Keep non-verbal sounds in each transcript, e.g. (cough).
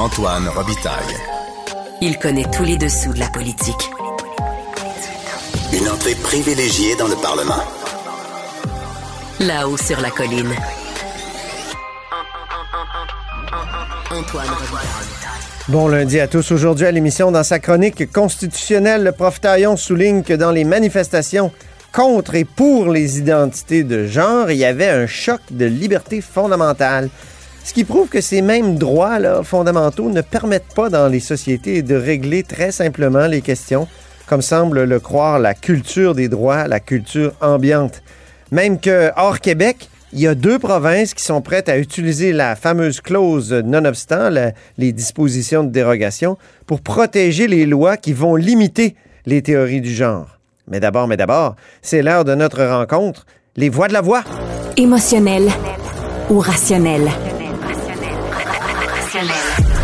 Antoine Robitaille. Il connaît tous les dessous de la politique. Une entrée privilégiée dans le Parlement. Là-haut sur la colline. Antoine Robitaille. Bon lundi à tous. Aujourd'hui à l'émission, dans sa chronique constitutionnelle, le prof Taillon souligne que dans les manifestations contre et pour les identités de genre, il y avait un choc de liberté fondamentale. Ce qui prouve que ces mêmes droits fondamentaux ne permettent pas dans les sociétés de régler très simplement les questions, comme semble le croire la culture des droits, la culture ambiante. Même que, hors Québec, il y a deux provinces qui sont prêtes à utiliser la fameuse clause nonobstant la, les dispositions de dérogation pour protéger les lois qui vont limiter les théories du genre. Mais d'abord, mais d'abord, c'est l'heure de notre rencontre. Les voix de la voix. Émotionnel ou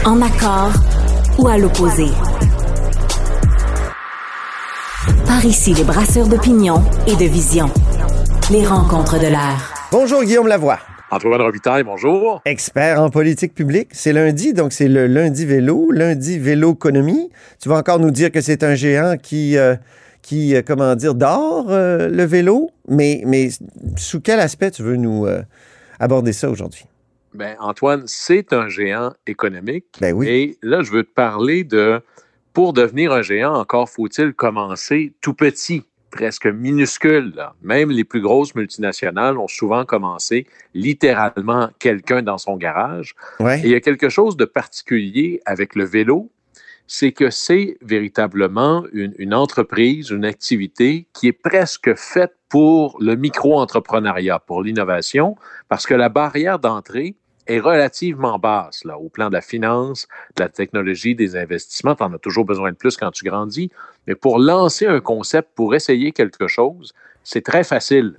En accord ou à l'opposé. Par ici, les brasseurs d'opinion et de vision. Les rencontres de l'air. Bonjour Guillaume Lavoie. Antoine Robitaille, bonjour. Expert en politique publique. C'est lundi, donc c'est le lundi vélo, lundi vélo-économie. Tu vas encore nous dire que c'est un géant qui, euh, qui euh, comment dire, dort euh, le vélo, mais, mais sous quel aspect tu veux nous euh, aborder ça aujourd'hui? Ben, Antoine, c'est un géant économique. Ben oui. Et là, je veux te parler de, pour devenir un géant, encore faut-il commencer tout petit, presque minuscule. là. Même les plus grosses multinationales ont souvent commencé littéralement quelqu'un dans son garage. Ouais. Et il y a quelque chose de particulier avec le vélo, c'est que c'est véritablement une, une entreprise, une activité qui est presque faite pour le micro-entrepreneuriat, pour l'innovation, parce que la barrière d'entrée est relativement basse là, au plan de la finance, de la technologie, des investissements. Tu en as toujours besoin de plus quand tu grandis. Mais pour lancer un concept, pour essayer quelque chose, c'est très facile.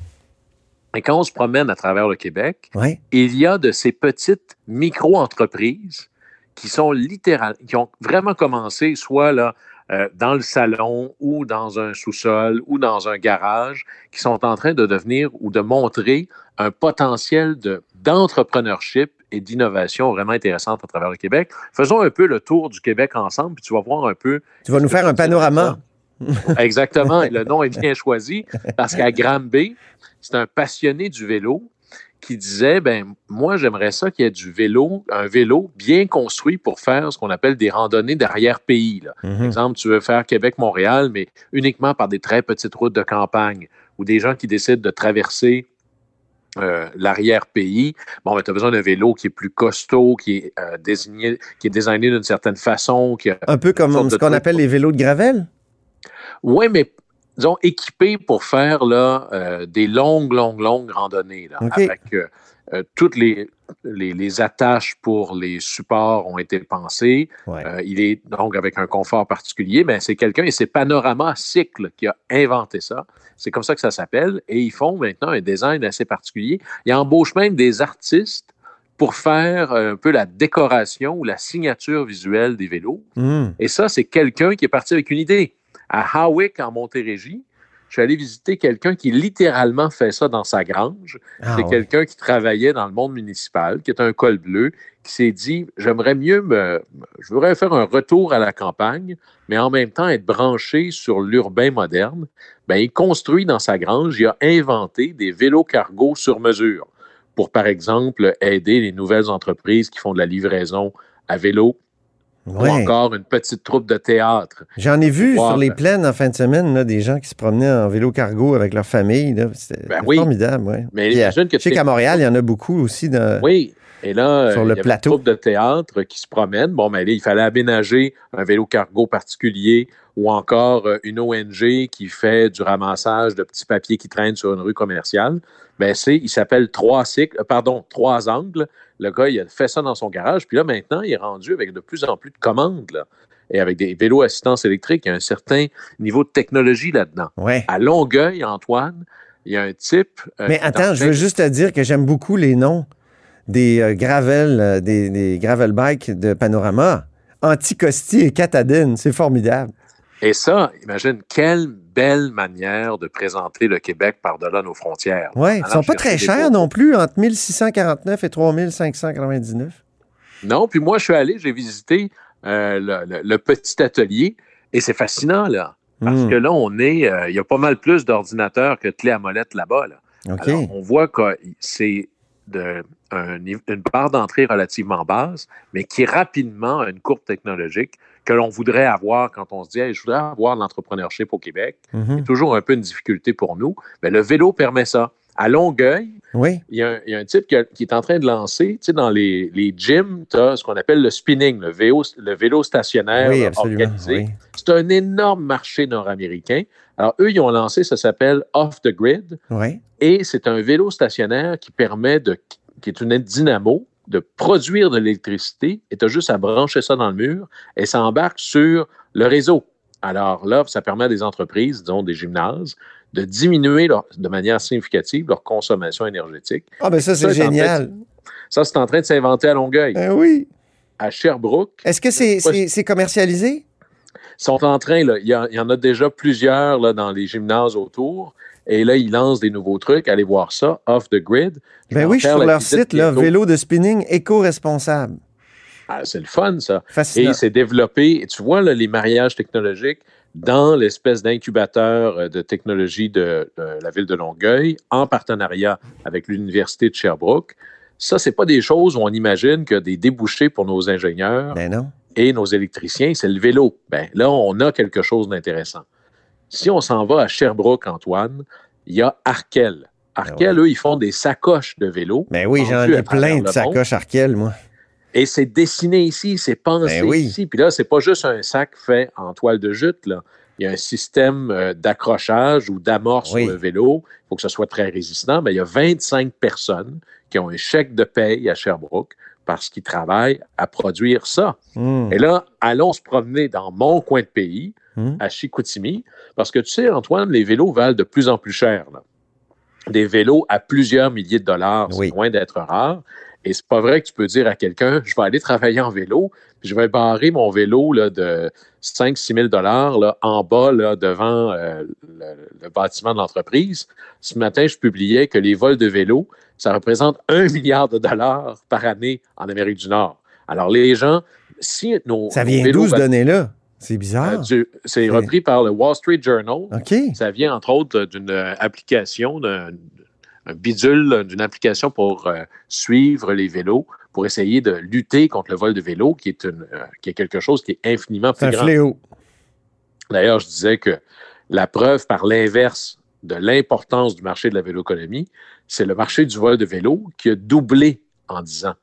Et quand on se promène à travers le Québec, Ouais. il y a de ces petites micro-entreprises qui sont littéralement, qui ont vraiment commencé soit là, euh, dans le salon ou dans un sous-sol ou dans un garage, qui sont en train de devenir ou de montrer un potentiel de, d'entrepreneurship et d'innovation vraiment intéressante à travers le Québec. Faisons un peu le tour du Québec ensemble, puis tu vas voir un peu. Tu vas nous faire un panorama. Exactement, et le nom est bien choisi parce qu'à Granby, c'est un passionné du vélo qui disait ben moi j'aimerais ça qu'il y ait du vélo, un vélo bien construit pour faire ce qu'on appelle des randonnées d'arrière-pays. là. Par Mhm. exemple, tu veux faire Québec-Montréal, mais uniquement par des très petites routes de campagne ou des gens qui décident de traverser euh, l'arrière-pays. Bon, ben, tu as besoin d'un vélo qui est plus costaud, qui est euh, désigné, qui est designé d'une certaine façon, qui a Un peu comme ce qu'on appelle les vélos de gravel? Oui, mais disons équipé pour faire là, euh, des longues, longues, longues randonnées. Là. Avec euh, toutes les, les, les attaches pour les supports ont été pensées. Ouais. Euh, il est donc avec un confort particulier. Mais c'est quelqu'un, et c'est Panorama Cycle qui a inventé ça. C'est comme ça que ça s'appelle. Et ils font maintenant un design assez particulier. Ils embauchent même des artistes pour faire un peu la décoration ou la signature visuelle des vélos. Mhm. Et ça, c'est quelqu'un qui est parti avec une idée. À Hawick, en Montérégie, je suis allé visiter quelqu'un qui littéralement fait ça dans sa grange. Ah, c'est ouais. quelqu'un qui travaillait dans le monde municipal, qui est un col bleu, qui s'est dit j'aimerais mieux me. Je voudrais faire un retour à la campagne, mais en même temps être branché sur l'urbain moderne. Ben, il construit dans sa grange, il a inventé des vélos cargo sur mesure pour, par exemple, aider les nouvelles entreprises qui font de la livraison à vélo Ouais. ou encore une petite troupe de théâtre. J'en ai vu sur les plaines en fin de semaine là, des gens qui se promenaient en vélo cargo avec leur famille. C'était Ben oui. formidable. Ouais. Mais Puis, euh, imagine que je sais qu'à Montréal, il y en a beaucoup aussi. Dans... Oui. Et là, Sur euh, le il y avait plateau. une troupe de théâtre qui se promène. Bon, mais là, il fallait aménager un vélo cargo particulier ou encore euh, une ONG qui fait du ramassage de petits papiers qui traînent sur une rue commerciale. Ben, c'est, il s'appelle Trois cycles, euh, pardon, Trois angles. Le gars, il a fait ça dans son garage. Puis là, maintenant, il est rendu avec de plus en plus de commandes, là. Et avec des vélos assistance électrique, il y a un certain niveau de technologie là-dedans. Ouais. À Longueuil, Antoine, il y a un type. euh, Mais attends, en je veux juste te dire que j'aime beaucoup les noms des euh, gravel, euh, des, des gravel bikes de Panorama. Anticosti et Catadine, c'est formidable. Et ça, imagine quelle belle manière de présenter le Québec par-delà nos frontières. Oui, ils Allant sont pas très chers non plus, entre 1649 et 3599. Non, puis moi, je suis allé, j'ai visité euh, le, le- le petit atelier et c'est fascinant, là. Parce Hmm. que là, on est, euh, il y a pas mal plus d'ordinateurs que de clés à molette là-bas. Là. Alors, on voit que c'est de- un nive- une barre d'entrée relativement basse, mais qui rapidement a une courbe technologique que l'on voudrait avoir quand on se dit Hey, je voudrais avoir l'entrepreneurship au Québec. Mhm. C'est toujours un peu une difficulté pour nous. Mais le vélo permet ça. À Longueuil, Oui. il y, a un, il y a un type qui, a- qui est en train de lancer, tu sais, dans les, les gyms, tu as ce qu'on appelle le spinning, le vélo, le vélo stationnaire Oui, organisé. oui. C'est un énorme marché nord-américain. Alors, eux, ils ont lancé, ça s'appelle Off the Grid, et c'est un vélo stationnaire qui permet de, qui est une dynamo, de produire de l'électricité, et tu as juste à brancher ça dans le mur, et ça embarque sur le réseau. Alors là, ça permet à des entreprises, disons des gymnases, de diminuer leur- de manière significative leur consommation énergétique. Ah, ben ça, c'est génial. Ça, c'est en train de s'inventer à Longueuil. Ben oui. À Sherbrooke, Est-ce que c'est c'est- c'est commercialisé? ils sont en train, là, il, y a- il y en a déjà plusieurs là, dans les gymnases autour. Et là, ils lancent des nouveaux trucs. Allez voir ça, off the grid. Je Ben en oui, je suis sur leur site, là, vélo de spinning éco-responsable. Ah, c'est le fun, ça. Fascinant. Et c'est développé. Tu vois, là, les mariages technologiques dans l'espèce d'incubateur euh, de technologie de, de la ville de Longueuil, en partenariat avec l'Université de Sherbrooke. Ça, c'est pas des choses où on imagine que des débouchés pour nos ingénieurs Ben non. et nos électriciens, c'est le vélo. Ben, là, on a quelque chose d'intéressant. Si on s'en va à Sherbrooke, Antoine, il y a Arkel. Arkel, Ben eux, ils font des sacoches de vélo. Ben oui, j'en ai plein le de sacoches Arkel, moi. Et c'est dessiné ici, c'est pensé Ben oui. ici. Puis là, c'est pas juste un sac fait en toile de jute. Là. Il y a un système euh, d'accrochage ou d'amorce Oui. sur le vélo. Il faut que ce soit très résistant. Mais il y a 25 personnes qui ont un chèque de paye à Sherbrooke parce qu'ils travaillent à produire ça. Hmm. Et là, allons se promener dans mon coin de pays, Hmm? à Chicoutimi, parce que tu sais, Antoine, les vélos valent de plus en plus cher. là. Des vélos à plusieurs milliers de dollars, Oui. c'est loin d'être rare. Et c'est pas vrai que tu peux dire à quelqu'un, je vais aller travailler en vélo, puis je vais barrer mon vélo là, de 5-6 000 dollars là, en bas là, devant euh, le, le bâtiment de l'entreprise. Ce matin, je publiais que les vols de vélo, ça représente un milliard de dollars par année en Amérique du Nord. Alors, les gens, si nos, Ça vient d'où, ce données-là? C'est euh, bizarre. du- c'est repris par le Wall Street Journal. OK. Ça vient entre autres d'une euh, application, d'un un bidule, euh, d'une application pour euh, suivre les vélos, pour essayer de lutter contre le vol de vélo, qui est, une, euh, qui est quelque chose qui est infiniment C'est plus un grand. fléau. D'ailleurs, je disais que la preuve par l'inverse de l'importance du marché de la véloéconomie, c'est le marché du vol de vélo qui a doublé en 10 ans.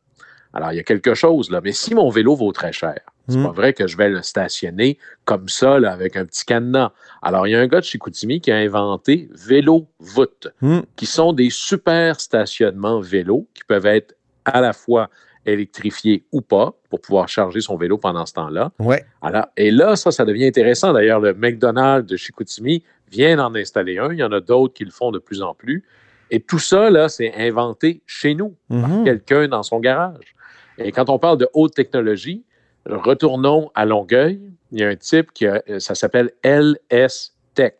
Alors, il y a quelque chose là. Mais si mon vélo vaut très cher, c'est Mm. pas vrai que je vais le stationner comme ça, là, avec un petit cadenas. Alors, il y a un gars de chez Koutimi qui a inventé Vélo Voûte, Hmm. qui sont des super stationnements vélo qui peuvent être à la fois électrifiés ou pas pour pouvoir charger son vélo pendant ce temps-là. Ouais. Alors, et là, ça, ça devient intéressant. D'ailleurs, le McDonald's de Chicoutimi vient d'en installer un. Il y en a d'autres qui le font de plus en plus. Et tout ça, là, c'est inventé chez nous, par Mhm. quelqu'un dans son garage. Et quand on parle de haute technologie, retournons à Longueuil. Il y a un type qui a, ça s'appelle LS Tech.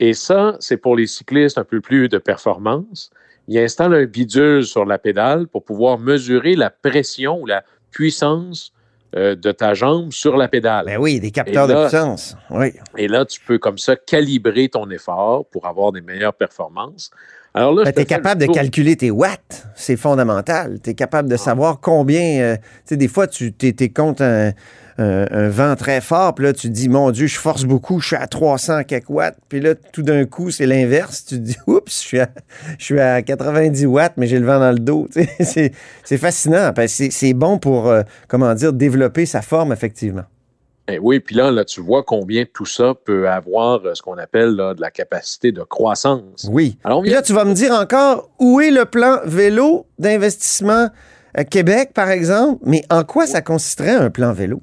Et ça, c'est pour les cyclistes un peu plus de performance. Il installe un bidule sur la pédale pour pouvoir mesurer la pression ou la puissance euh, de ta jambe sur la pédale. Ben oui, des capteurs là- de puissance. Oui. Et là, tu peux comme ça calibrer ton effort pour avoir des meilleures performances. Alors là, Ben, tu es capable de calculer tes watts. C'est fondamental. Tu es capable de savoir combien. euh, tu sais, des fois, tu es, contre un, un- un vent très fort, puis là, tu te dis, mon Dieu, je force beaucoup, je suis à 300 quelques watts. Puis là, tout d'un coup, c'est l'inverse. Tu te dis, (laughs) oups, je suis à, je suis à 90 watts, mais j'ai le vent dans le dos. (laughs) C'est c'est fascinant. C'est c'est bon pour, euh, comment dire, développer sa forme, effectivement. Eh oui, puis là, là, tu vois combien tout ça peut avoir euh, ce qu'on appelle là, de la capacité de croissance. Oui. Alors, vient là, tu vas me dire encore où est le plan vélo d'investissement à Québec, par exemple, mais en quoi ça consisterait un plan vélo?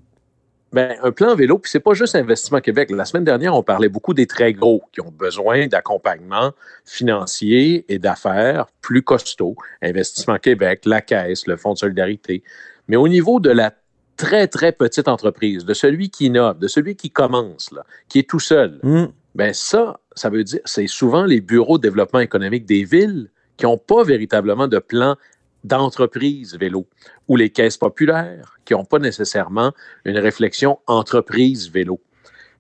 Ben, un plan vélo, puis c'est pas juste Investissement Québec. La semaine dernière, on parlait beaucoup des très gros qui ont besoin d'accompagnement financier et d'affaires plus costauds. Investissement Québec, la Caisse, le Fonds de solidarité. Mais au niveau de la très, très petite entreprise, de celui qui innove, de celui qui commence, là, qui est tout seul, Hmm. ben ça, ça veut dire, c'est souvent les bureaux de développement économique des villes qui n'ont pas véritablement de plan d'entreprises vélo ou les caisses populaires qui n'ont pas nécessairement une réflexion entreprise vélo.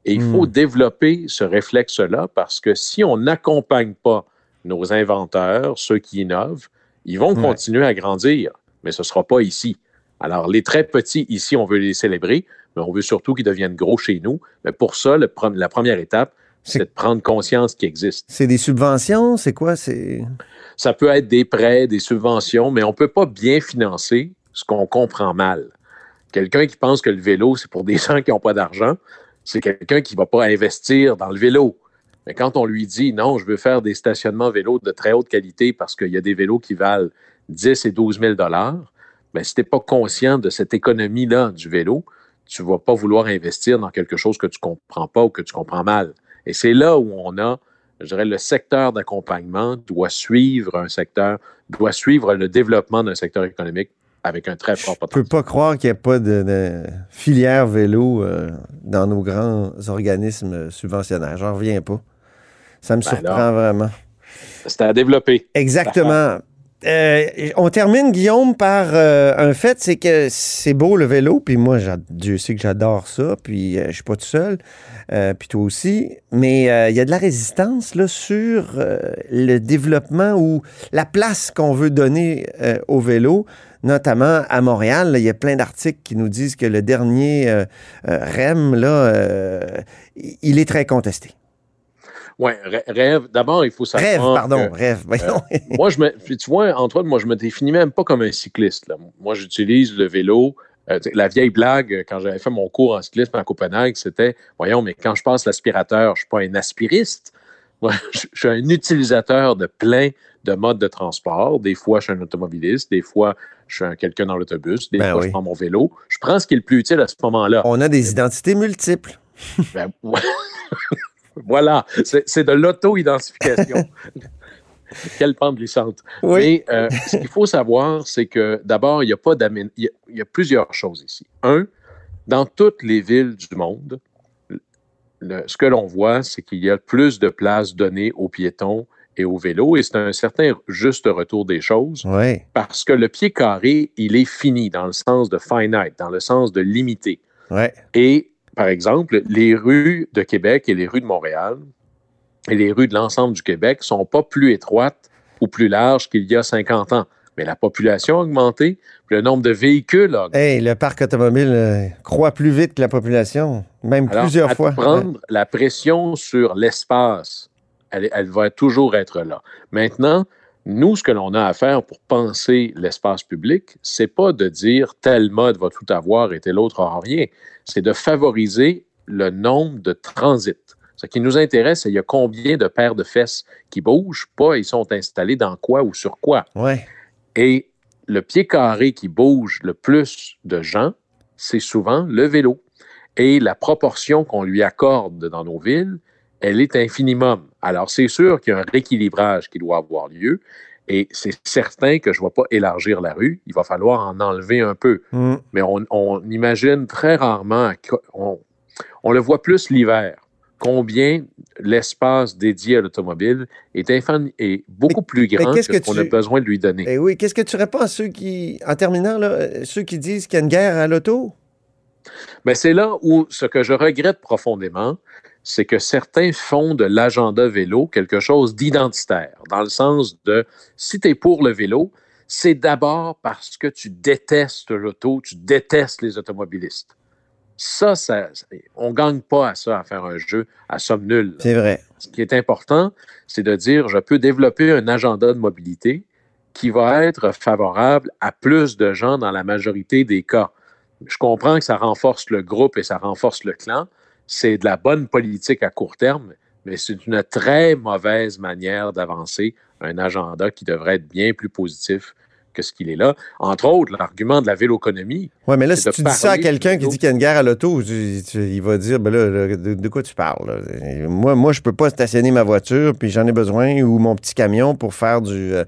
Et il faut Hmm. développer ce réflexe-là parce que si on n'accompagne pas nos inventeurs, ceux qui innovent, ils vont Ouais. continuer à grandir, mais ce ne sera pas ici. Alors, les très petits, ici, on veut les célébrer, mais on veut surtout qu'ils deviennent gros chez nous. Mais pour ça, le la première étape, C'est- de prendre conscience qu'ils existent. C'est des subventions? C'est quoi? C'est. Ça peut être des prêts, des subventions, mais on ne peut pas bien financer ce qu'on comprend mal. Quelqu'un qui pense que le vélo, c'est pour des (laughs) gens qui n'ont pas d'argent, c'est quelqu'un qui ne va pas investir dans le vélo. Mais quand on lui dit non, je veux faire des stationnements vélos de très haute qualité parce qu'il y a des vélos qui valent 10 et 12 000 ben, si tu n'es pas conscient de cette économie-là du vélo, tu ne vas pas vouloir investir dans quelque chose que tu ne comprends pas ou que tu comprends mal. Et c'est là où on a, je dirais, le secteur d'accompagnement doit suivre un secteur, doit suivre le développement d'un secteur économique avec un très fort Je peux potentiel. pas croire qu'il n'y a pas de, de filière vélo euh, dans nos grands organismes subventionnaires. J'en reviens pas. Ça me Ben surprend alors. vraiment. C'est à développer. Exactement. Euh, on termine, Guillaume, par euh, un fait, c'est que c'est beau le vélo, puis moi, Dieu sait que j'adore ça, puis euh, je suis pas tout seul, euh, puis toi aussi, mais euh, il y a de la résistance là, sur euh, le développement ou la place qu'on veut donner au vélo, notamment à Montréal. Il y a plein d'articles qui nous disent que le dernier REM, là, il est très contesté. Oui, rêve. D'abord, il faut savoir. Rêve, pardon, que- rêve. (laughs) moi, je me, tu vois, Antoine, moi, je me définis même pas comme un cycliste. là. Moi, j'utilise le vélo. Euh, la vieille blague, euh, quand j'avais fait mon cours en cyclisme à Copenhague, c'était Voyons, mais quand je passe l'aspirateur, je suis pas un aspiriste. Moi, (laughs) je, suis un utilisateur de plein de modes de transport. Des fois, je suis un automobiliste. Des fois, je suis un- quelqu'un dans l'autobus. Des Ben fois, oui. je prends mon vélo. Je prends ce qui est le plus utile à ce moment-là. On a des identités multiples. Ben, ouais. (laughs) voilà, c'est de l'auto-identification. (laughs) Quelle pente glissante. Oui. Mais euh, ce qu'il faut savoir, c'est que d'abord, il y a pas il y, a- il y a plusieurs choses ici. Un, dans toutes les villes du monde, le- ce que l'on voit, c'est qu'il y a plus de places données aux piétons et aux vélos, et c'est un certain juste retour des choses, Oui. parce que le pied carré, il est fini dans le sens de finite, dans le sens de limité. Ouais. Et, par exemple, les rues de Québec et les rues de Montréal et les rues de l'ensemble du Québec sont pas plus étroites ou plus larges qu'il y a 50 ans. Mais la population a augmenté, puis le nombre de véhicules a augmenté. Hey, le parc automobile euh, croît plus vite que la population, même Alors, plusieurs à fois. prendre la pression sur l'espace, elle, elle va toujours être là. Maintenant, nous, ce que l'on a à faire pour penser l'espace public, c'est pas de dire tel mode va tout avoir et tel autre aura rien. C'est de favoriser le nombre de transits. Ce qui nous intéresse, c'est il y a combien de paires de fesses qui bougent, pas ils sont installés dans quoi ou sur quoi. Ouais. Et le pied carré qui bouge le plus de gens, c'est souvent le vélo. Et la proportion qu'on lui accorde dans nos villes, elle est infinimum. Alors, c'est sûr qu'il y a un rééquilibrage qui doit avoir lieu. Et c'est certain que je ne vais pas élargir la rue. Il va falloir en enlever un peu. Mm. Mais on, on imagine très rarement, on, on le voit plus l'hiver, combien l'espace dédié à l'automobile est, est beaucoup plus grand que que qu'on tu- a besoin de lui donner. Eh oui, qu'est-ce que tu réponds à ceux qui, en terminant, là, ceux qui disent qu'il y a une guerre à l'auto? Mais c'est là où ce que je regrette profondément, c'est que certains font de l'agenda vélo quelque chose d'identitaire, dans le sens de si tu es pour le vélo, c'est d'abord parce que tu détestes l'auto, tu détestes les automobilistes. Ça, ça on ne gagne pas à ça, à faire un jeu à somme nulle. C'est vrai. Ce qui est important, c'est de dire je peux développer un agenda de mobilité qui va être favorable à plus de gens dans la majorité des cas. Je comprends que ça renforce le groupe et ça renforce le clan. C'est de la bonne politique à court terme, mais c'est une très mauvaise manière d'avancer un agenda qui devrait être bien plus positif que ce qu'il est là. Entre autres, l'argument de la véloconomie. Oui, mais là, si tu dis ça à quelqu'un qui dit qu'il y a une guerre à l'auto, il va dire, ben là, de, de quoi tu parles? là? Moi, moi, je peux pas stationner ma voiture, puis j'en ai besoin, ou mon petit camion pour faire du... euh,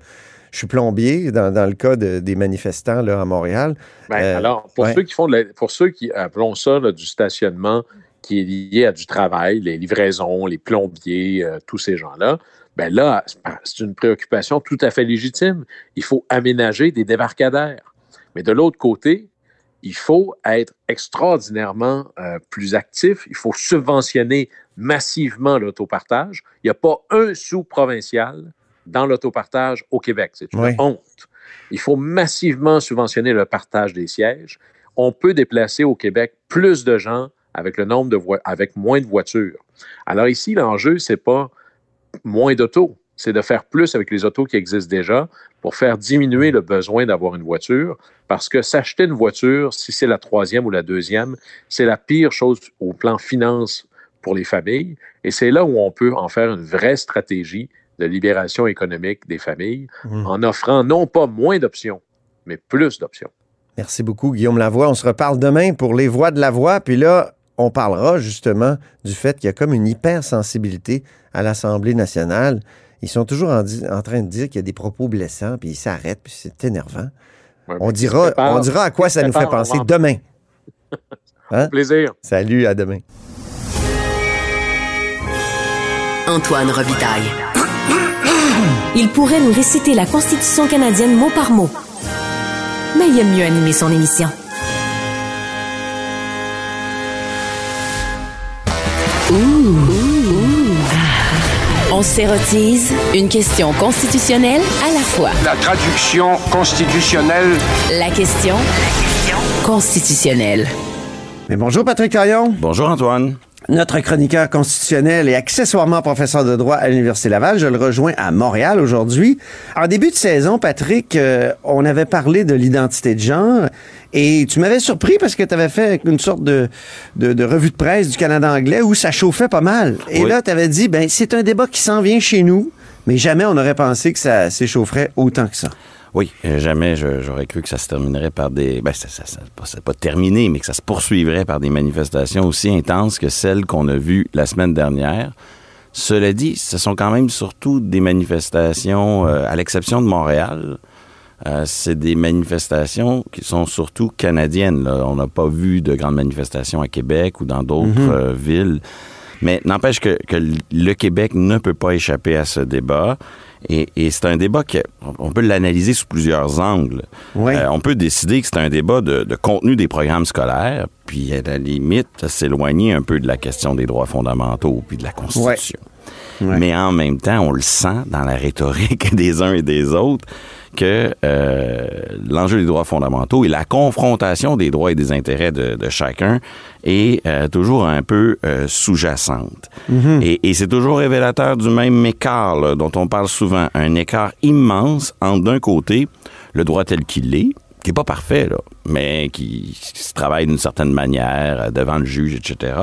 je suis plombier, dans, dans le cas de- des manifestants là, à Montréal. Ben, Euh, alors, pour ouais. ceux qui font de la- pour ceux qui appelons ça là, du stationnement qui est lié à du travail, les livraisons, les plombiers, euh, tous ces gens-là, Ben là, c'est une préoccupation tout à fait légitime. Il faut aménager des débarcadères. Mais de l'autre côté, il faut être extraordinairement euh, plus actif. Il faut subventionner massivement l'autopartage. Il n'y a pas un sous provincial dans l'autopartage au Québec. C'est une honte. Il faut massivement subventionner le partage des sièges. On peut déplacer au Québec plus de gens avec le nombre de avec moins de voitures. Alors ici, l'enjeu, c'est pas moins d'autos, c'est de faire plus avec les autos qui existent déjà pour faire diminuer le besoin d'avoir une voiture, parce que s'acheter une voiture, si c'est la troisième ou la deuxième, c'est la pire chose au plan finance pour les familles, et c'est là où on peut en faire une vraie stratégie de libération économique des familles mmh. en offrant non pas moins d'options, mais plus d'options. Merci beaucoup, Guillaume Lavoie. On se reparle demain pour les voix de la voix. Puis là, on parlera justement du fait qu'il y a comme une hypersensibilité à l'Assemblée nationale. Ils sont toujours en, train de dire qu'il y a des propos blessants, puis ils s'arrêtent, puis c'est énervant. on, dira, on dira à quoi ça nous fait penser demain. (laughs) Hein? Plaisir. Salut, à demain. Antoine Robitaille. (coughs) Il pourrait nous réciter la Constitution canadienne mot par mot. Mais il aime mieux animer son émission. On s'érotise une question constitutionnelle à la fois. La traduction constitutionnelle. La question constitutionnelle. Mais bonjour Patrick Caillon. Bonjour Antoine notre chroniqueur constitutionnel et accessoirement professeur de droit à l'Université Laval. Je le rejoins à Montréal aujourd'hui. En début de saison, Patrick, euh, on avait parlé de l'identité de genre et tu m'avais surpris parce que tu avais fait une sorte de, de, revue de presse du Canada anglais où ça chauffait pas mal. Et là, tu avais dit, ben c'est un débat qui s'en vient chez nous, mais jamais on n'aurait pensé que ça s'échaufferait autant que ça. Oui, euh, jamais j'aurais cru que ça se terminerait par des... Ben, ça, ça, ça pas terminé, mais que ça se poursuivrait par des manifestations aussi intenses que celles qu'on a vues la semaine dernière. Cela dit, ce sont quand même surtout des manifestations, euh, à l'exception de Montréal, euh, c'est des manifestations qui sont surtout canadiennes. On n'a pas vu de grandes manifestations à Québec ou dans d'autres mm-hmm. villes. Mais n'empêche que, que, le Québec ne peut pas échapper à ce débat. Et, c'est un débat qu'on peut l'analyser sous plusieurs angles. Euh, on peut décider que c'est un débat de, contenu des programmes scolaires, puis à la limite, s'éloigner un peu de la question des droits fondamentaux puis de la Constitution. Mais en même temps, on le sent dans la rhétorique (laughs) des uns et des autres que euh, l'enjeu des droits fondamentaux et la confrontation des droits et des intérêts de, chacun est euh, toujours un peu euh, sous-jacente. Mhm. Et, c'est toujours révélateur du même écart dont on parle souvent, un écart immense entre d'un côté le droit tel qu'il est, qui n'est pas parfait, là, mais qui, se travaille d'une certaine manière euh, devant le juge, etc.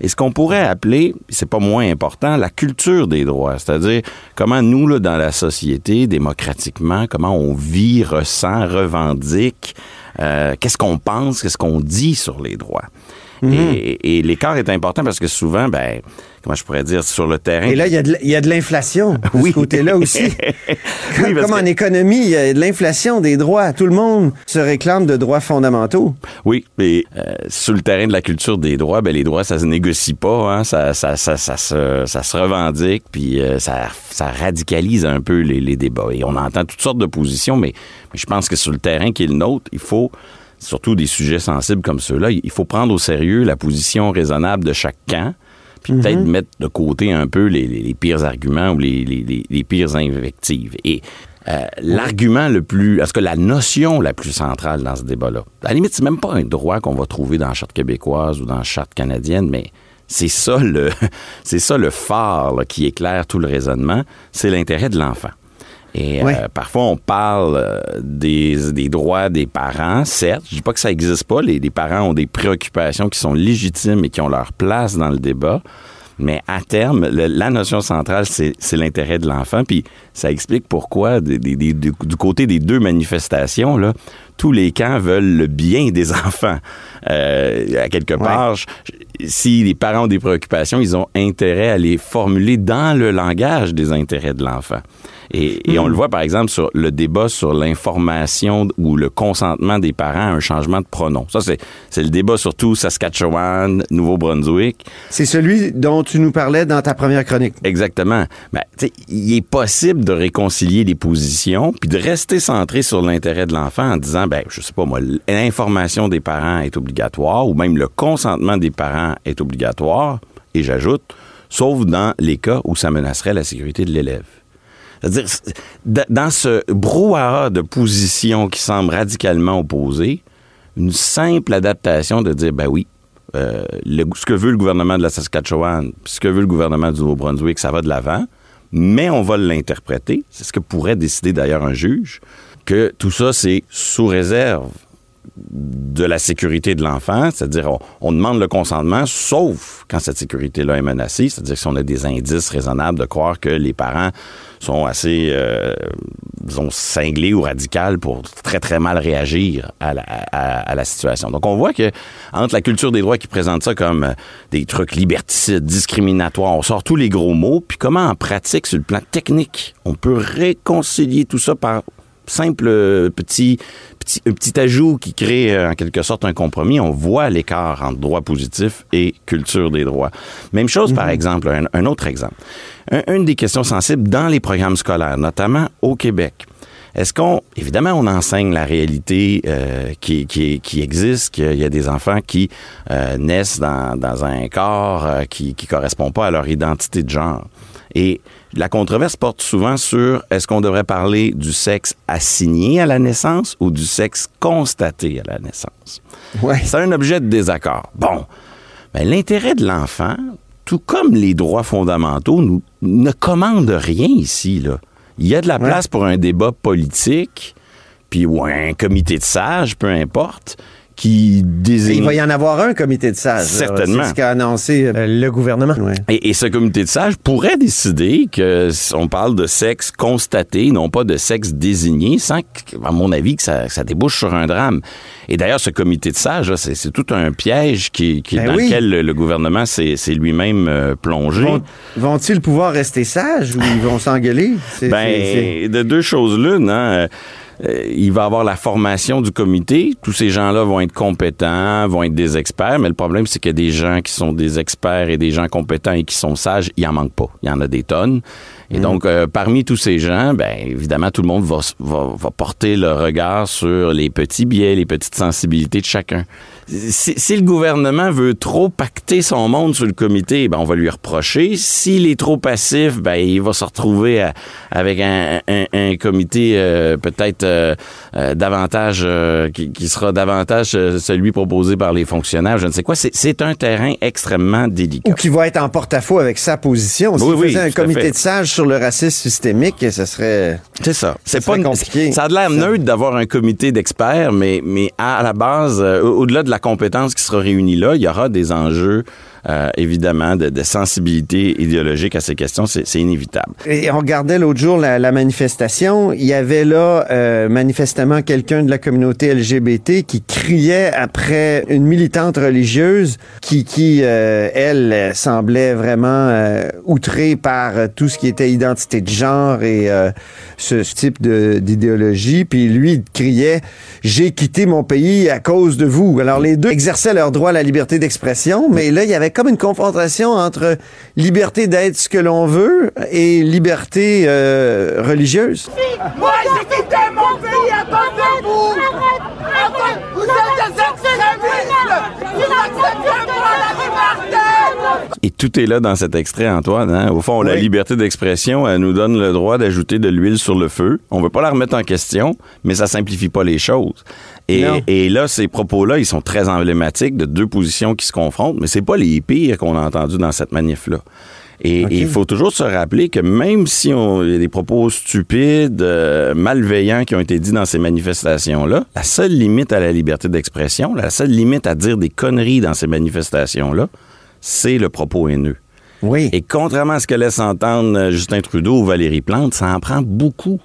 Et ce qu'on pourrait appeler, c'est pas moins important, la culture des droits, c'est-à-dire comment nous, là, dans la société, démocratiquement, comment on vit, ressent, revendique, euh, qu'est-ce qu'on pense, qu'est-ce qu'on dit sur les droits. Mhm. Et, et l'écart est important parce que souvent, ben, comment je pourrais dire, sur le terrain. Et là, il y a de l'inflation de (laughs) ce côté-là aussi. (laughs) comme, en économie, il y a de l'inflation des droits. Tout le monde se réclame de droits fondamentaux. Oui, mais euh, sur le terrain de la culture des droits, ben, les droits, ça se négocie pas. Hein? Ça, ça, ça, ça, se, ça se revendique, puis euh, ça, ça radicalise un peu les, les, débats. Et on entend toutes sortes de positions, mais, mais je pense que sur le terrain qui est le nôtre, il faut surtout des sujets sensibles comme ceux-là, il faut prendre au sérieux la position raisonnable de chaque camp, puis mhm. peut-être mettre de côté un peu les, pires arguments ou les, pires invectives. Et euh, l'argument le plus, est-ce que la notion la plus centrale dans ce débat-là, à la limite, c'est même pas un droit qu'on va trouver dans la charte québécoise ou dans la charte canadienne, mais c'est ça le, (laughs) c'est ça le phare qui éclaire tout le raisonnement, c'est l'intérêt de l'enfant. Et euh, parfois, on parle euh, des, des, droits des parents, certes. Je dis pas que ça n'existe pas. Les, les, parents ont des préoccupations qui sont légitimes et qui ont leur place dans le débat. Mais à terme, la notion centrale, c'est l'intérêt de l'enfant. Puis ça explique pourquoi, du côté des deux manifestations, là, tous les camps veulent le bien des (laughs) enfants. Euh, à quelque part, si les parents ont des préoccupations, ils ont intérêt à les formuler dans le langage des intérêts de l'enfant. Et, et on le voit, par exemple, sur le débat sur l'information ou le consentement des parents à un changement de pronom. Ça, c'est, c'est le débat surtout Saskatchewan, Nouveau-Brunswick. C'est celui dont tu nous parlais dans ta première chronique. Exactement. Ben, il est possible de réconcilier les positions puis de rester centré sur l'intérêt de l'enfant en disant, ben, je sais pas moi, l'information des parents est obligatoire ou même le consentement des parents est obligatoire. Et j'ajoute, sauf dans les cas où ça menacerait la sécurité de l'élève. C'est-à-dire, dans ce brouhaha de positions qui semblent radicalement opposées, une simple adaptation de dire, ben oui, euh, ce que veut le gouvernement de la Saskatchewan, ce que veut le gouvernement du Nouveau-Brunswick, ça va de l'avant, mais on va l'interpréter. C'est ce que pourrait décider d'ailleurs un juge, que tout ça, c'est sous réserve de la sécurité de l'enfant, c'est-à-dire on, demande le consentement, sauf quand cette sécurité-là est menacée, c'est-à-dire si on a des indices raisonnables de croire que les parents sont assez, euh, disons, cinglés ou radicales pour très, très mal réagir à la, à la situation. Donc, on voit que entre la culture des droits qui présente ça comme euh, des trucs liberticides, discriminatoires, on sort tous les gros mots, puis comment en pratique, sur le plan technique, on peut réconcilier tout ça par simple euh, petit, petit, un petit ajout qui crée euh, en quelque sorte un compromis. On voit l'écart entre droit positif et culture des droits. Même chose, par exemple, un, un autre exemple. Un- une des questions sensibles dans les programmes scolaires, notamment au Québec. Est-ce qu'on, évidemment, on enseigne la réalité euh, qui, qui, qui existe, qu'il y a des enfants qui euh, naissent dans, dans un corps euh, qui ne correspond pas à leur identité de genre. Et la controverse porte souvent sur est-ce qu'on devrait parler du sexe assigné à la naissance ou du sexe constaté à la naissance? Ouais. C'est un objet de désaccord. Bon, ben, l'intérêt de l'enfant, tout comme les droits fondamentaux, nous, ne commande rien ici. Là. Il y a de la place pour un débat politique, puis ou un comité de sages, peu importe, qui Et désigne... il va y en avoir un comité de sages. Certainement. C'est ce qu'a annoncé euh, le gouvernement. Ouais. Et, et ce comité de sages pourrait décider que on parle de sexe constaté, non pas de sexe désigné, sans, que, à mon avis, que ça, ça débouche sur un drame. Et d'ailleurs, ce comité de sages, c'est tout un piège qui, qui- Ben dans oui. lequel le, le gouvernement s'est lui-même euh, plongé. Vont- Vont-ils pouvoir rester sages ou ils vont s'engueuler? C'est- Ben, de deux choses l'une, hein. Euh, il va avoir la formation du comité. Tous ces gens-là vont être compétents, vont être des experts, mais le problème, c'est qu'il y a des gens qui sont des experts et des gens compétents et qui sont sages. Il en manque pas. Il y en a des tonnes. Et donc, euh, parmi tous ces gens, ben, évidemment, tout le monde va, va, va porter le regard sur les petits biais, les petites sensibilités de chacun. Si, si le gouvernement veut trop pacter son monde sur le comité, ben, on va lui reprocher. S'il est trop passif, ben, il va se retrouver à- avec un, un- un comité euh, peut-être euh, euh, davantage, euh, qui, qui sera davantage euh, celui proposé par les fonctionnaires. Je ne sais quoi. C'est- un terrain extrêmement délicat. Ou qui va être en porte-à-faux avec sa position. S'il Oui, oui, faisait un comité de sages sur le racisme systémique, ce serait... C'est ça. C'est pas compliqué. Ça a de l'air neutre d'avoir un comité d'experts, mais, mais à la base, euh, au- au-delà de la compétence qui sera réunie là, il y aura des enjeux, euh, évidemment, de, de sensibilité idéologique à ces questions. C'est inévitable. Et on regardait l'autre jour la, la manifestation. Il y avait là euh, manifestement quelqu'un de la communauté LGBT qui criait après une militante religieuse qui, qui euh, elle, semblait vraiment euh, outrée par tout ce qui était identité de genre et euh, ce, type d'idéologie. Puis lui, il criait « J'ai quitté mon pays à cause de vous ». Alors les deux exerçaient leur droit à la liberté d'expression, mais là, il y avait comme une confrontation entre liberté d'être ce que l'on veut et liberté euh, religieuse. Moi, j'ai quitté mon pays de vous Vous êtes des extrémistes Vous acceptez pas la liberté Et tout est là dans cet extrait, Antoine. hein. Au fond, la liberté d'expression, elle nous donne le droit d'ajouter de l'huile sur le feu. On veut pas la remettre en question, mais ça simplifie pas les choses. Et, là, ces propos-là, ils sont très emblématiques de deux positions qui se confrontent, mais c'est pas les pires qu'on a entendus dans cette manif-là. Et il faut toujours se rappeler que même si on, y a des propos stupides, euh, malveillants qui ont été dits dans ces manifestations-là, la seule limite à la liberté d'expression, la seule limite à dire des conneries dans ces manifestations-là, c'est le propos haineux. Oui. Et contrairement à ce que laisse entendre euh, Justin Trudeau ou Valérie Plante, ça en prend beaucoup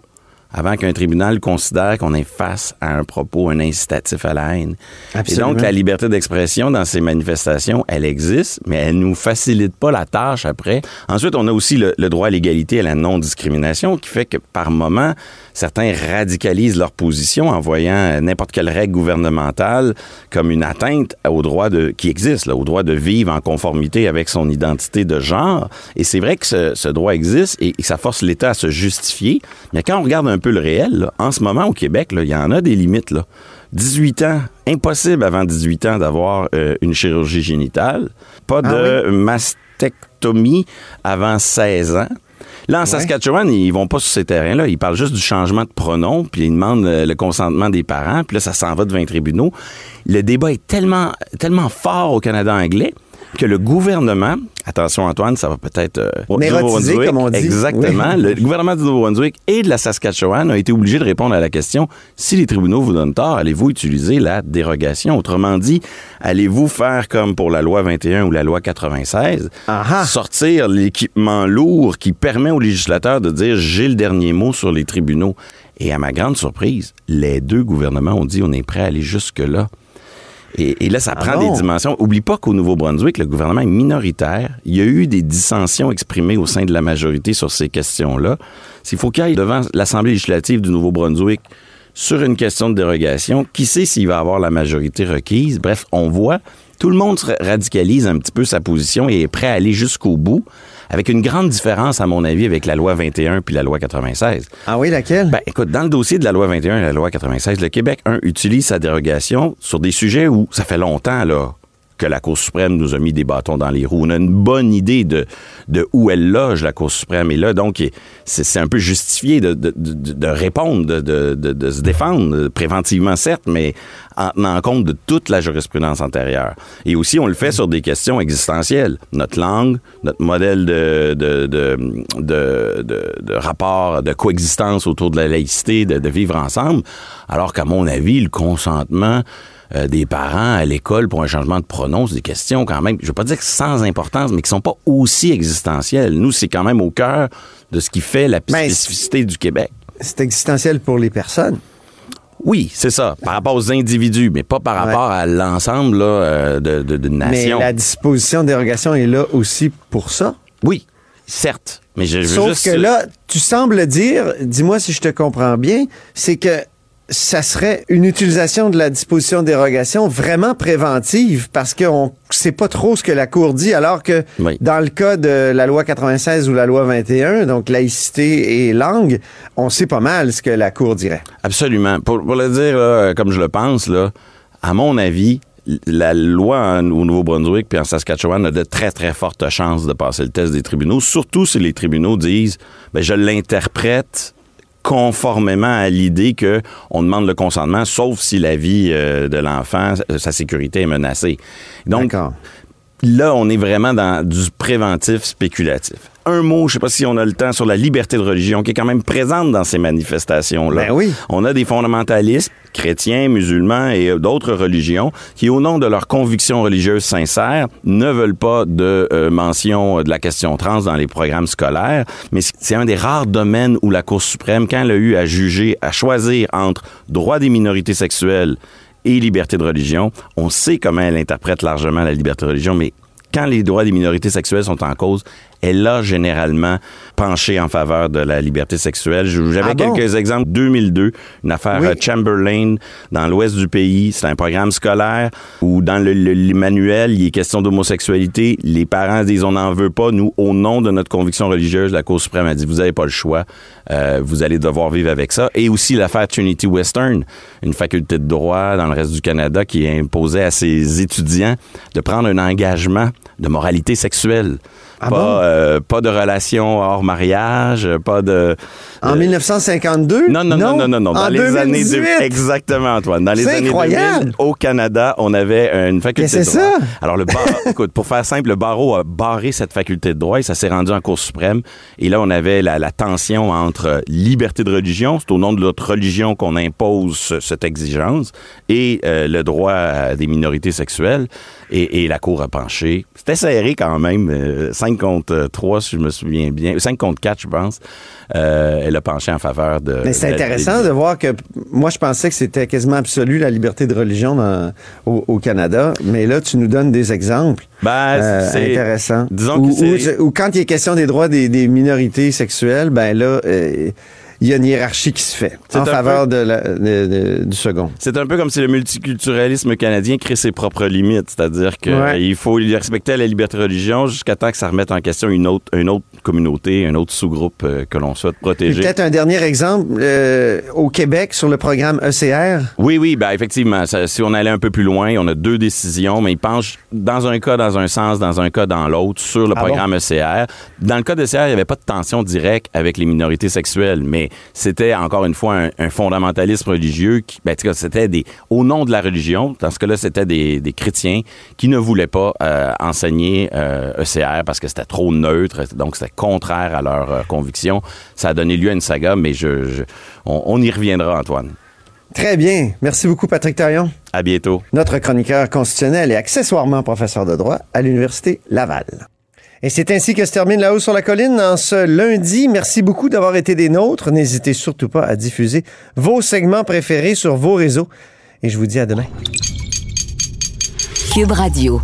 avant qu'un tribunal considère qu'on est face à un propos, un incitatif à la haine. Absolument. Et donc, la liberté d'expression dans ces manifestations, elle existe, mais elle nous facilite pas la tâche après. Ensuite, on a aussi le, le droit à l'égalité et à la non-discrimination qui fait que par moment, certains radicalisent leur position en voyant n'importe quelle règle gouvernementale comme une atteinte au droit de, qui existe, là, au droit de vivre en conformité avec son identité de genre. Et c'est vrai que ce, ce droit existe et, et ça force l'État à se justifier. Mais quand on regarde un peu le réel, là, en ce moment au Québec, il y en a des limites. Là. 18 ans, impossible avant 18 ans d'avoir euh, une chirurgie génitale. Pas Ah de mastectomie avant 16 ans. Là, en Saskatchewan, ils vont pas sur ces terrains-là. Ils parlent juste du changement de pronom, puis ils demandent euh, le consentement des parents, puis là, ça s'en va devant les tribunaux. Le débat est tellement, tellement fort au Canada anglais que le gouvernement, attention Antoine, ça va peut-être... euh, au comme on dit. Exactement. Oui. Le gouvernement du Nouveau-Brunswick et de la Saskatchewan a été obligé de répondre à la question si les tribunaux vous donnent tort, allez-vous utiliser la dérogation? Autrement dit, allez-vous faire comme pour la loi 21 ou la loi 96, Aha. sortir l'équipement lourd qui permet aux législateurs de dire j'ai le dernier mot sur les tribunaux Et à ma grande surprise, les deux gouvernements ont dit on est prêt à aller jusque-là. Et, et là, ça Ah prend des dimensions. Oublie pas qu'au Nouveau-Brunswick, le gouvernement est minoritaire. Il y a eu des dissensions exprimées au sein de la majorité sur ces questions-là. S'il faut qu'il aille devant l'Assemblée législative du Nouveau-Brunswick sur une question de dérogation, qui sait s'il va avoir la majorité requise? Bref, on voit, tout le monde se radicalise un petit peu sa position et est prêt à aller jusqu'au bout, avec une grande différence, à mon avis, avec la loi 21 puis la loi 96. Ah oui, laquelle? Ben, écoute, dans le dossier de la loi 21 et la loi 96, le Québec, un, utilise sa dérogation sur des sujets où ça fait longtemps, là, que la Cour suprême nous a mis des bâtons dans les roues. On a une bonne idée de, de où elle loge, la Cour suprême. Et là, donc, c'est un peu justifié de, de, de, répondre, de, se défendre, préventivement, certes, mais en tenant compte de toute la jurisprudence antérieure. Et aussi, on le fait sur des questions existentielles. Notre langue, notre modèle de, de, rapport, de coexistence autour de la laïcité, de vivre ensemble. Alors qu'à mon avis, le consentement euh, des parents à l'école pour un changement de pronom, c'est des questions quand même, je veux pas dire que sans importance, mais qui sont pas aussi existentielles. Nous, c'est quand même au cœur de ce qui fait la Ben, spécificité du Québec. C'est existentiel pour les personnes. Oui, c'est ça, par rapport aux individus, mais pas par Ouais. rapport à l'ensemble euh, de, de, de Mais nation. la disposition de dérogation est là aussi pour ça. Oui, certes, mais je veux Sauf juste... que là, tu sembles dire, dis-moi si je te comprends bien, c'est que ça serait une utilisation de la disposition de dérogation vraiment préventive parce qu'on ne sait pas trop ce que la Cour dit, alors que Oui. dans le cas de la loi 96 ou la loi 21, donc laïcité et langue, on sait pas mal ce que la Cour dirait. Absolument. Pour, pour le dire là, comme je le pense, là, à mon avis, la loi en- au Nouveau-Brunswick puis en Saskatchewan a de très, très fortes chances de passer le test des tribunaux, surtout si les tribunaux disent ben, je l'interprète conformément à l'idée que on demande le consentement, sauf si la vie euh, de l'enfant, euh, sa sécurité est menacée. Donc. Là, on est vraiment dans du préventif spéculatif. Un mot, je sais pas si on a le temps, sur la liberté de religion qui est quand même présente dans ces manifestations-là. Ben oui. On a des fondamentalistes, chrétiens, musulmans et euh, d'autres religions, qui, au nom de leurs convictions religieuses sincères, ne veulent pas de euh, mention de la question trans dans les programmes scolaires. Mais c'est un des rares domaines où la Cour suprême, quand elle a eu à juger, à choisir entre droits des minorités sexuelles et liberté de religion. On sait comment elle interprète largement la liberté de religion, mais quand les droits des minorités sexuelles sont en cause, elle a généralement penché en faveur de la liberté sexuelle. J'avais Ah bon? quelques exemples. 2002, une affaire Oui. Chamberlain dans l'ouest du pays. C'est un programme scolaire où dans le, le- le manuel, il est question d'homosexualité. Les parents disent on n'en veut pas. Nous, au nom de notre conviction religieuse, la Cour suprême a dit vous n'avez pas le choix. Euh, vous allez devoir vivre avec ça. Et aussi l'affaire Trinity Western, une faculté de droit dans le reste du Canada qui imposait à ses étudiants de prendre un engagement de moralité sexuelle. Ah pas, bon? euh, pas de relation hors mariage, pas de... En de- 1952? non, non, non, non, non, non. Dans En les années 2018? deux- exactement, Antoine. Dans les C'est années incroyable. 2000, au Canada, on avait une faculté de que c'est droit. ça? Alors le bar, (laughs) écoute, pour faire simple, le barreau a barré cette faculté de droit et ça s'est rendu en Cour suprême. Et là, on avait la, la tension entre euh, liberté de religion, c'est au nom de notre religion qu'on impose ce- cette exigence, et euh, le droit à des minorités sexuelles. Et, et la Cour a penché. C'était serré quand même, 5-4 5 contre 3, si je me souviens bien. 5 contre 4, je pense. Euh, elle a penché en faveur de. Mais c'est intéressant de voir que moi, je pensais que c'était quasiment absolu la liberté de religion dans- au, au Canada, mais là, tu nous donnes des exemples. Ben, euh, c'est intéressants. Disons Ou- que c'est. ou- ou quand il est question des droits des, des minorités sexuelles, ben là, euh, il y a une hiérarchie qui se fait en faveur de la- de- de- du second. C'est un peu comme si le multiculturalisme canadien crée ses propres limites, c'est-à-dire qu'il Ouais. faut respecter la liberté de religion jusqu'à temps que ça remette en question une autre, une autre communauté, un autre sous-groupe euh, que l'on souhaite protéger. Peut-être un dernier exemple euh, au Québec sur le programme E ECR. Oui, oui, ben effectivement. ça- si on allait un peu plus loin, on a deux décisions, mais ils penchent dans un cas dans un sens, dans un cas dans l'autre sur le Ah programme ECR. Dans le cas d'ECR, il n'y avait pas de tension directe avec les minorités sexuelles, mais c'était encore une fois un, un fondamentalisme religieux qui, ben, c'était des au nom de la religion. Dans ce cas-là, c'était des, des chrétiens qui ne voulaient pas euh, enseigner euh, ECR parce que c'était trop neutre, donc c'était contraire à leurs euh, convictions. Ça a donné lieu à une saga, mais je, je- on, on y reviendra, Antoine. Très bien. Merci beaucoup, Patrick Taillon. À bientôt. notre chroniqueur constitutionnel et accessoirement professeur de droit à l'Université Laval. Et c'est ainsi que se termine La Haut sur la Colline en ce lundi. Merci beaucoup d'avoir été des nôtres. N'hésitez surtout pas à diffuser vos segments préférés sur vos réseaux. Et je vous dis à demain. Cube Radio.